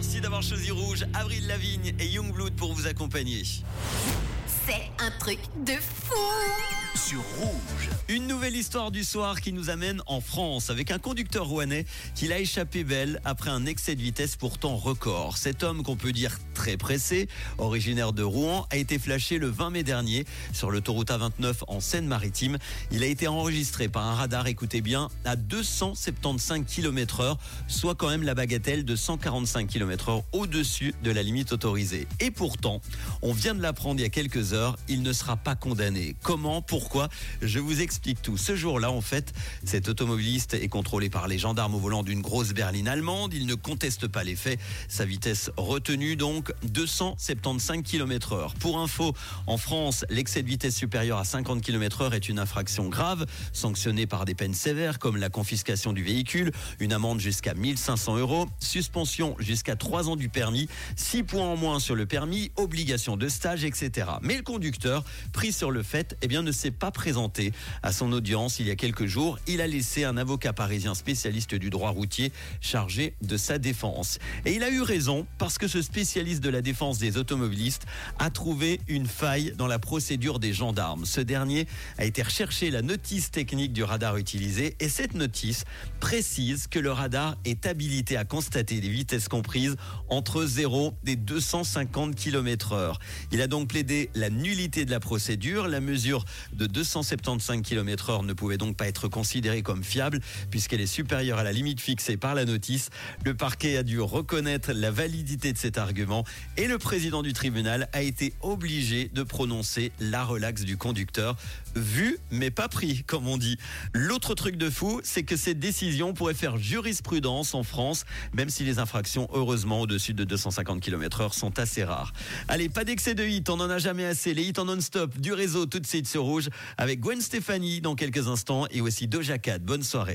Merci d'avoir choisi Rouge, Avril Lavigne et Youngblood pour vous accompagner. C'est un truc de fou Une nouvelle histoire du soir qui nous amène en France avec un conducteur rouennais qui l'a échappé belle après un excès de vitesse pourtant record. Cet homme qu'on peut dire très pressé, originaire de Rouen, a été flashé le 20 mai dernier sur l'autoroute A29 en Seine-Maritime. Il a été enregistré par un radar, écoutez bien, à 275 km heure, soit quand même la bagatelle de 145 km heure au-dessus de la limite autorisée. Et pourtant, on vient de l'apprendre il y a quelques heures, il ne sera pas condamné. Comment Pourquoi Je vous explique tout. Ce jour-là, en fait, cet automobiliste est contrôlé par les gendarmes au volant d'une grosse berline allemande. Il ne conteste pas les faits. Sa vitesse retenue, donc, 275 km heure. Pour info, en France, l'excès de vitesse supérieur à 50 km heure est une infraction grave, sanctionnée par des peines sévères comme la confiscation du véhicule, une amende jusqu'à 1500 euros, suspension jusqu'à 3 ans du permis, 6 points en moins sur le permis, obligation de stage, etc. Mais le conducteur, pris sur le fait, eh bien, ne s'est pas présenté à son audience il y a quelques jours. Il a laissé un avocat parisien spécialiste du droit routier chargé de sa défense. Et il a eu raison parce que ce spécialiste de la défense des automobilistes a trouvé une faille dans la procédure des gendarmes. Ce dernier a été rechercher la notice technique du radar utilisé et cette notice précise que le radar est habilité à constater des vitesses comprises entre 0 et 250 km heure. Il a donc plaidé la nullité de la procédure. La mesure de 275 km heure ne pouvait donc pas être considérée comme fiable puisqu'elle est supérieure à la limite fixée par la notice. Le parquet a dû reconnaître la validité de cet argument et le président du tribunal a été obligé de prononcer la relaxe du conducteur. Vu mais pas pris, comme on dit. L'autre truc de fou, c'est que cette décision pourrait faire jurisprudence en France, même si les infractions, heureusement, au-dessus de 250 km heure sont assez rares. Allez, pas d'excès de hit, on n'en a jamais assez. Les hits en non-stop du réseau tout de suite sur Rouge avec Gwen Stefani dans quelques instants et aussi Doja Cat. Bonne soirée.